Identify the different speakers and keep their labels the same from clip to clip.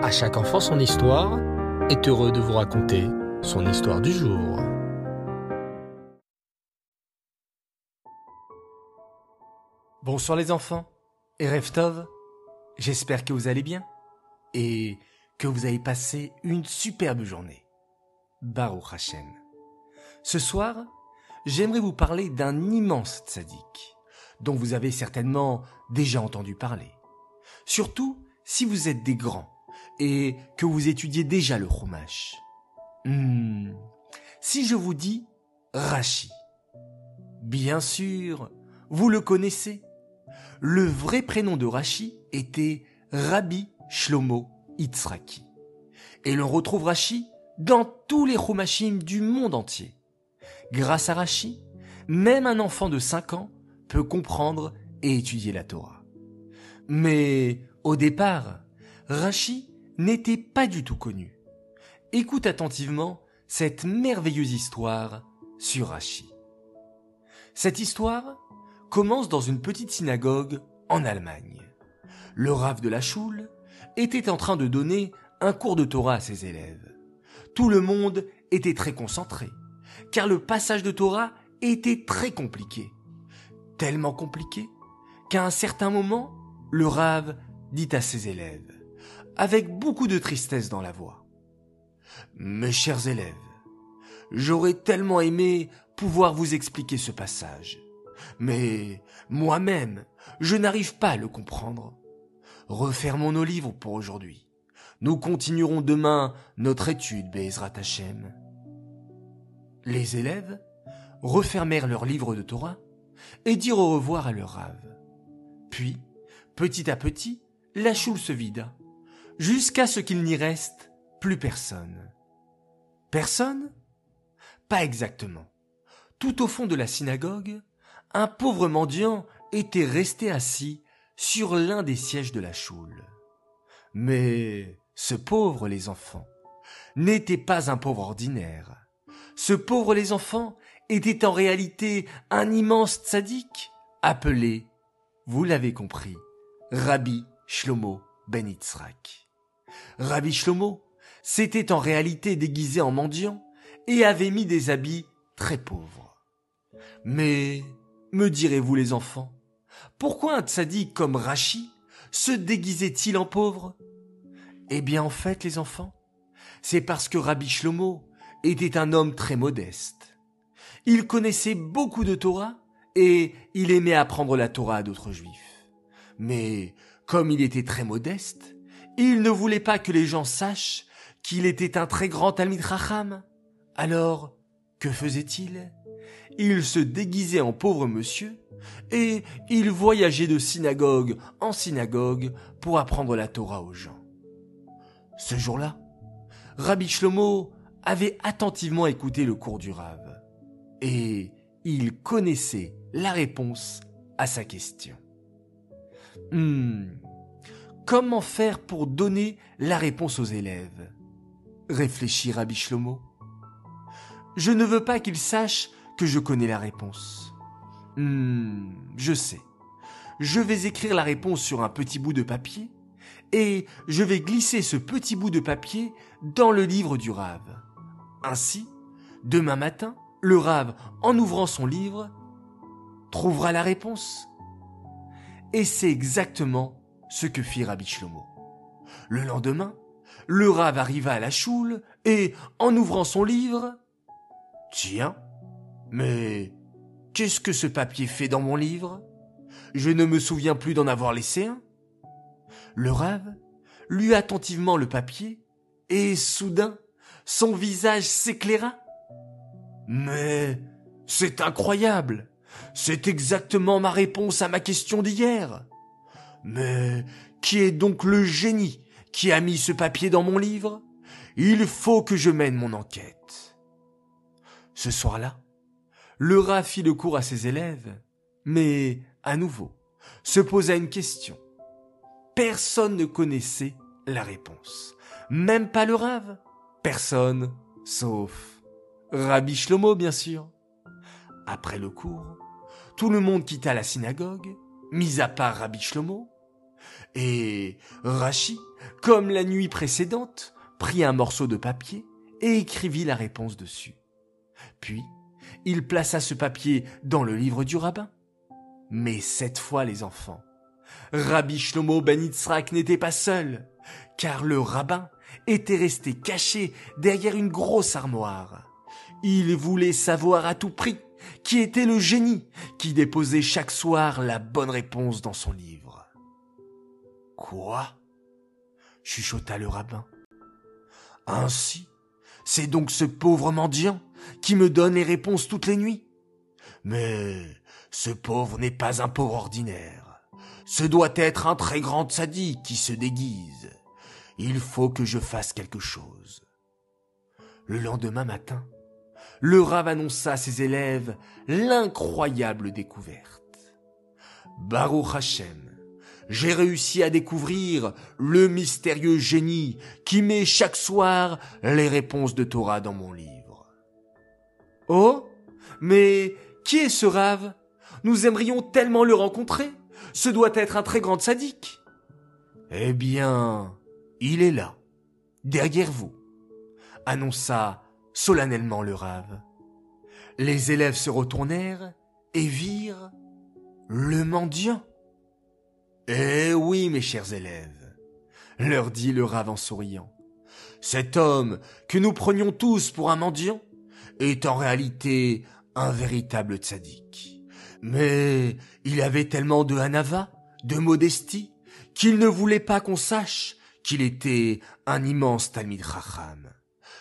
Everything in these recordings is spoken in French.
Speaker 1: À chaque enfant son histoire est heureux de vous raconter son histoire du jour.
Speaker 2: Bonsoir les enfants et Reftov, j'espère que vous allez bien et que vous avez passé une superbe journée. Baruch Hashem. Ce soir, j'aimerais vous parler d'un immense tzaddik dont vous avez certainement déjà entendu parler. Surtout si vous êtes des grands et que vous étudiez déjà le Chumash. Hmm. Si je vous dis Rashi, bien sûr, vous le connaissez. Le vrai prénom de Rashi était Rabbi Shlomo Itzraki. Et l'on retrouve Rashi dans tous les Chumashim du monde entier. Grâce à Rashi, même un enfant de 5 ans peut comprendre et étudier la Torah. Mais au départ, Rashi n'était pas du tout connu. Écoute attentivement cette merveilleuse histoire sur Rashi. Cette histoire commence dans une petite synagogue en Allemagne. Le rave de la choule était en train de donner un cours de Torah à ses élèves. Tout le monde était très concentré, car le passage de Torah était très compliqué. Tellement compliqué qu'à un certain moment, le rave dit à ses élèves, avec beaucoup de tristesse dans la voix, Mes chers élèves, j'aurais tellement aimé pouvoir vous expliquer ce passage, mais moi-même, je n'arrive pas à le comprendre. Refermons nos livres pour aujourd'hui. Nous continuerons demain notre étude, Bezrat Hashem. Les élèves refermèrent leurs livres de Torah et dirent au revoir à leur rave. Puis, petit à petit, la choule se vida, jusqu'à ce qu'il n'y reste plus personne. Personne? Pas exactement. Tout au fond de la synagogue, un pauvre mendiant était resté assis sur l'un des sièges de la choule. Mais ce pauvre les enfants n'était pas un pauvre ordinaire. Ce pauvre les enfants était en réalité un immense tzaddik appelé, vous l'avez compris, Rabbi Shlomo Ben Yitzhak. Rabbi Shlomo s'était en réalité déguisé en mendiant et avait mis des habits très pauvres. Mais, me direz-vous les enfants, pourquoi un tzaddik comme Rachi se déguisait-il en pauvre? Eh bien en fait les enfants, c'est parce que Rabbi Shlomo était un homme très modeste. Il connaissait beaucoup de Torah et il aimait apprendre la Torah à d'autres juifs. Mais comme il était très modeste, il ne voulait pas que les gens sachent qu'il était un très grand Talmid Racham. Alors, que faisait-il? Il se déguisait en pauvre monsieur et il voyageait de synagogue en synagogue pour apprendre la Torah aux gens. Ce jour-là, Rabbi Shlomo avait attentivement écouté le cours du Rav et il connaissait la réponse à sa question. Hmm, comment faire pour donner la réponse aux élèves? Réfléchit Rabbi. Je ne veux pas qu'ils sachent que je connais la réponse. Hmm, je sais. Je vais écrire la réponse sur un petit bout de papier et je vais glisser ce petit bout de papier dans le livre du Rave. Ainsi, demain matin, le Rave, en ouvrant son livre, trouvera la réponse. Et c'est exactement ce que fit Rabbi Shlomo. Le lendemain, le Rave arriva à la choule et, en ouvrant son livre, Tiens, mais Qu'est-ce que ce papier fait dans mon livre? Je ne me souviens plus d'en avoir laissé un. Le rave lut attentivement le papier, et soudain, son visage s'éclaira. Mais c'est incroyable. C'est exactement ma réponse à ma question d'hier. Mais qui est donc le génie qui a mis ce papier dans mon livre? Il faut que je mène mon enquête. Ce soir-là, le rat fit le cours à ses élèves, mais, à nouveau, se posa une question. Personne ne connaissait la réponse. Même pas le rave. Personne, sauf Rabbi Shlomo, bien sûr. Après le cours, tout le monde quitta la synagogue, mis à part Rabbi Shlomo, Et Rachi, comme la nuit précédente, prit un morceau de papier et écrivit la réponse dessus. Puis, il plaça ce papier dans le livre du rabbin. Mais cette fois, les enfants, Rabbi Shlomo Ben Yitzhak n'était pas seul, car le rabbin était resté caché derrière une grosse armoire. Il voulait savoir à tout prix qui était le génie qui déposait chaque soir la bonne réponse dans son livre. Quoi? chuchota le rabbin. Ainsi, c'est donc ce pauvre mendiant qui me donne les réponses toutes les nuits. Mais ce pauvre n'est pas un pauvre ordinaire. Ce doit être un très grand sadique qui se déguise. Il faut que je fasse quelque chose. Le lendemain matin, le Rav annonça à ses élèves l'incroyable découverte. Baruch Hashem, j'ai réussi à découvrir le mystérieux génie qui met chaque soir les réponses de Torah dans mon livre. Oh, mais qui est ce Rav Nous aimerions tellement le rencontrer. Ce doit être un très grand sadique. Eh bien, il est là, derrière vous, annonça solennellement le rave. Les élèves se retournèrent et virent le mendiant. Eh oui, mes chers élèves, leur dit le rave en souriant. Cet homme que nous prenions tous pour un mendiant est en réalité un véritable tzaddik. Mais il avait tellement de hanava, de modestie, qu'il ne voulait pas qu'on sache qu'il était un immense Talmid Chacham.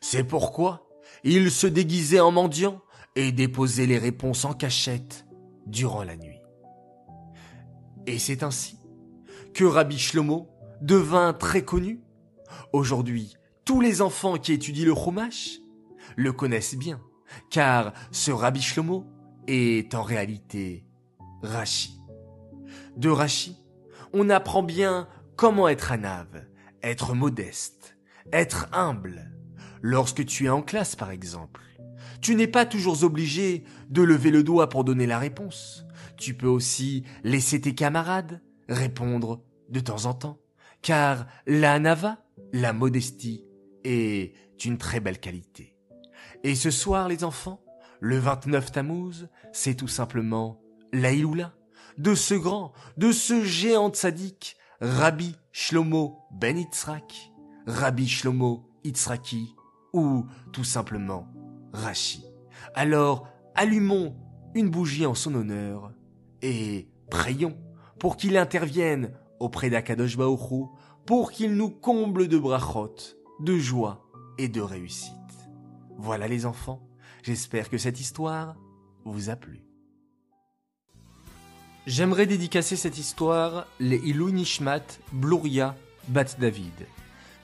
Speaker 2: C'est pourquoi il se déguisait en mendiant et déposait les réponses en cachette durant la nuit. Et c'est ainsi que Rabbi Shlomo devint très connu. Aujourd'hui, tous les enfants qui étudient le Chumash le connaissent bien, car ce Rabbi Shlomo est en réalité Rashi. De Rashi, on apprend bien comment être un ave, être modeste, être humble, lorsque tu es en classe par exemple. Tu n'es pas toujours obligé de lever le doigt pour donner la réponse. Tu peux aussi laisser tes camarades répondre de temps en temps, car la nava, la modestie, est une très belle qualité. Et ce soir, les enfants, le 29 Tammuz, c'est tout simplement l'Aïloula de ce grand, de ce géant sadique, Rabbi Shlomo Ben Yitzhak, Rabbi Shlomo Yitzhaki, ou tout simplement Rashi. Alors, allumons une bougie en son honneur et prions pour qu'il intervienne auprès d'Akadosh Baoru, pour qu'il nous comble de brachot, de joie et de réussite. Voilà les enfants, j'espère que cette histoire vous a plu. J'aimerais dédicacer cette histoire les Ilou Nishmat, Bluria, Bat David.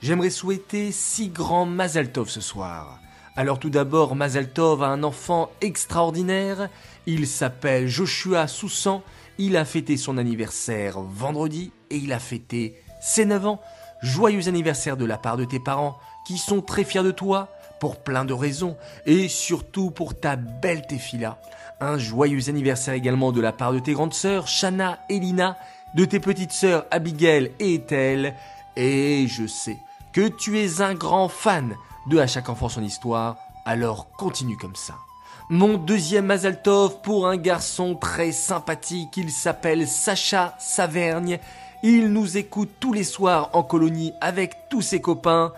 Speaker 2: J'aimerais souhaiter six grands Mazaltov ce soir. Alors tout d'abord, Mazaltov a un enfant extraordinaire. Il s'appelle Joshua Soussan. Il a fêté son anniversaire vendredi et il a fêté ses 9 ans. Joyeux anniversaire de la part de tes parents qui sont très fiers de toi pour plein de raisons et surtout pour ta belle Tefila. Un joyeux anniversaire également de la part de tes grandes sœurs Shana et Lina, de tes petites sœurs Abigail et Ethel. Et je sais que tu es un grand fan de À chaque enfant son histoire, alors continue comme ça. Mon deuxième Mazaltov pour un garçon très sympathique, il s'appelle Sacha Savergne. Il nous écoute tous les soirs en colonie avec tous ses copains.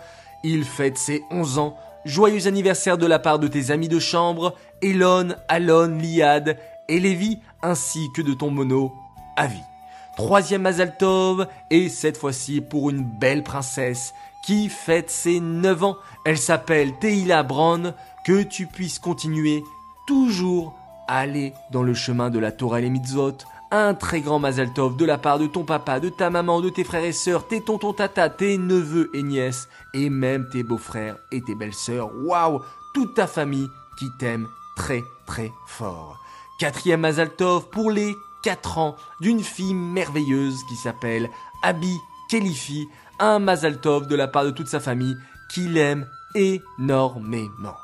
Speaker 2: Il fête ses 11 ans. Joyeux anniversaire de la part de tes amis de chambre, Elon, Alon, Liad et Lévi, ainsi que de ton mono, Avi. Troisième Mazaltov, et cette fois-ci pour une belle princesse qui fête ses 9 ans. Elle s'appelle Teila Brown. Que tu puisses continuer toujours aller dans le chemin de la Torah et les mitzvot. Un très grand Mazaltov de la part de ton papa, de ta maman, de tes frères et sœurs, tes tontons tata, tes neveux et nièces, et même tes beaux-frères et tes belles-sœurs. Waouh Toute ta famille qui t'aime très très fort. Quatrième Mazaltov pour les 4 ans d'une fille merveilleuse qui s'appelle Abby Kelifi, un Mazaltov de la part de toute sa famille qui l'aime énormément.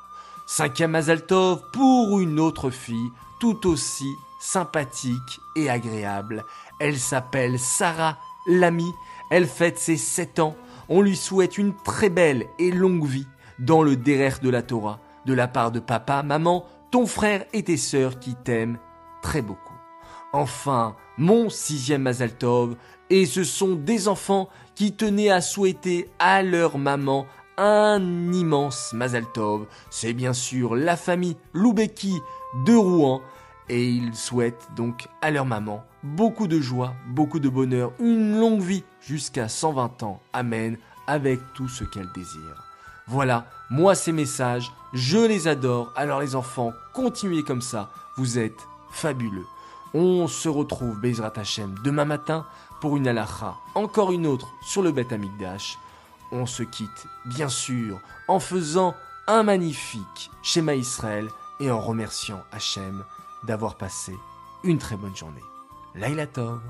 Speaker 2: Cinquième Mazaltov pour une autre fille tout aussi sympathique et agréable. Elle s'appelle Sarah l'amie, elle fête ses 7 ans. On lui souhaite une très belle et longue vie dans le derrière de la Torah, de la part de papa, maman, ton frère et tes sœurs qui t'aiment très beaucoup. Enfin, mon sixième Mazaltov, et ce sont des enfants qui tenaient à souhaiter à leur maman un immense Mazaltov. C'est bien sûr la famille Loubeki de Rouen, et ils souhaitent donc à leur maman beaucoup de joie, beaucoup de bonheur, une longue vie jusqu'à 120 ans. Amen, avec tout ce qu'elle désire. Voilà, moi ces messages, je les adore. Alors les enfants, continuez comme ça, vous êtes fabuleux. On se retrouve, Bezrat Hashem, demain matin pour une alacha, encore une autre sur le Beth Amikdash. On se quitte, bien sûr, en faisant un magnifique schéma Israël et en remerciant Hachem d'avoir passé une très bonne journée. Laila Tov